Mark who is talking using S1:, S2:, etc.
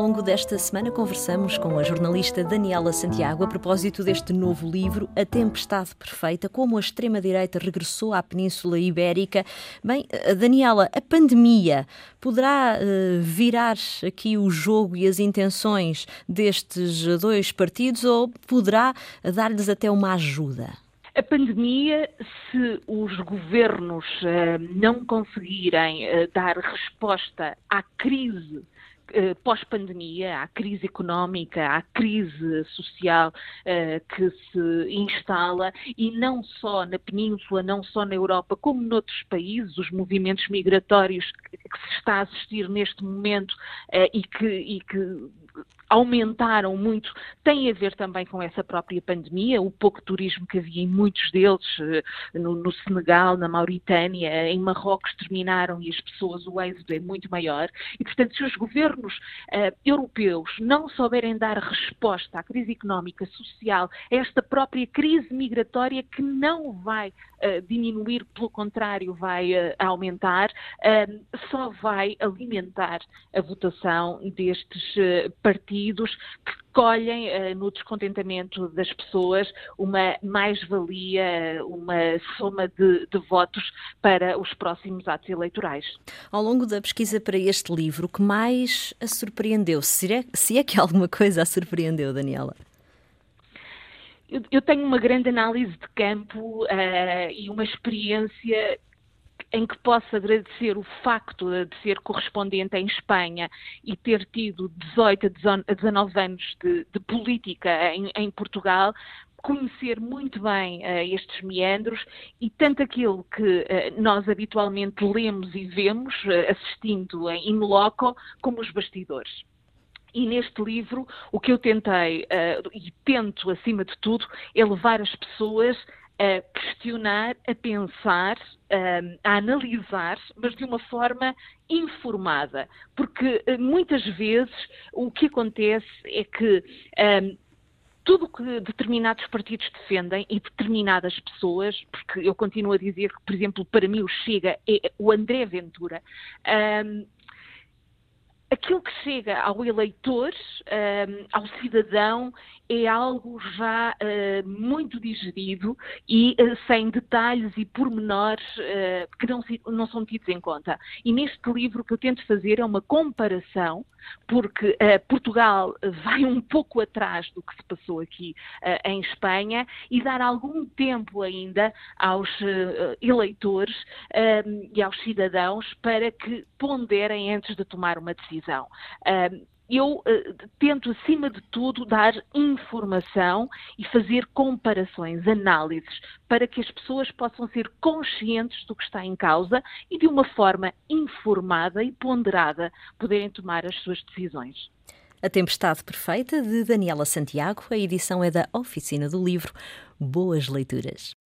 S1: longo desta semana conversamos com a jornalista Daniela Santiago a propósito deste novo livro, A Tempestade Perfeita, como a extrema-direita regressou à Península Ibérica. Bem, eh, Daniela, a pandemia poderá uh, virar aqui o jogo e as intenções destes dois partidos ou poderá dar-lhes até uma ajuda?
S2: A pandemia, se os governos uh, não conseguirem uh, dar resposta à crise pós-pandemia, à crise económica, à crise social que se instala, e não só na Península, não só na Europa, como noutros países, os movimentos migratórios que, se está a assistir neste momento e que, e que aumentaram muito tem a ver também com essa própria pandemia, o pouco turismo que havia em muitos deles, eh, no, no Senegal, na Mauritânia, em Marrocos terminaram e as pessoas, o êxodo é muito maior. E, portanto, se os governos uh, europeus não souberem dar resposta à crise económica, social, a esta própria crise migratória que não vai uh, diminuir, pelo contrário, vai uh, aumentar, só vai alimentar a votação destes partidos que colhem uh, no descontentamento das pessoas uma mais-valia, uma soma de, de, votos para os próximos atos eleitorais.
S1: Ao longo da pesquisa para este livro, o que mais a surpreendeu? Se é, se é que alguma coisa a surpreendeu, Daniela?
S2: Eu, tenho uma grande análise de campo uh, e uma experiência em que posso agradecer o facto de ser correspondente em Espanha e ter tido 18 a 19 anos de, de política em, em, Portugal, conhecer muito bem uh, estes meandros e tanto aquilo que uh, nós habitualmente lemos e vemos, uh, assistindo em loco, como os bastidores. E neste livro, o que eu tentei, e tento acima de tudo, é levar as pessoas a questionar, a pensar, a analisar, mas de uma forma informada. Porque eh, muitas vezes o que acontece é que um, tudo o que determinados partidos defendem e determinadas pessoas, porque eu continuo a dizer que, por exemplo, para mim o Chega é o André Ventura, um, aquilo que chega ao eleitor, um, ao cidadão, é algo já uh, muito digerido e uh, sem detalhes e pormenores uh, que não, não, são tidos em conta. E neste livro o que eu tento fazer é uma comparação, porque Portugal vai um pouco atrás do que se passou aqui em Espanha e dar algum tempo ainda aos eleitores e aos cidadãos para que ponderem antes de tomar uma decisão eu uh, tento, acima de tudo, dar informação e fazer comparações, análises, para que as pessoas possam ser conscientes do que está em causa e, de uma forma informada e ponderada, poderem tomar as suas decisões.
S1: A Tempestade Perfeita, de Daniela Santiago. A edição é da Oficina do Livro. Boas leituras.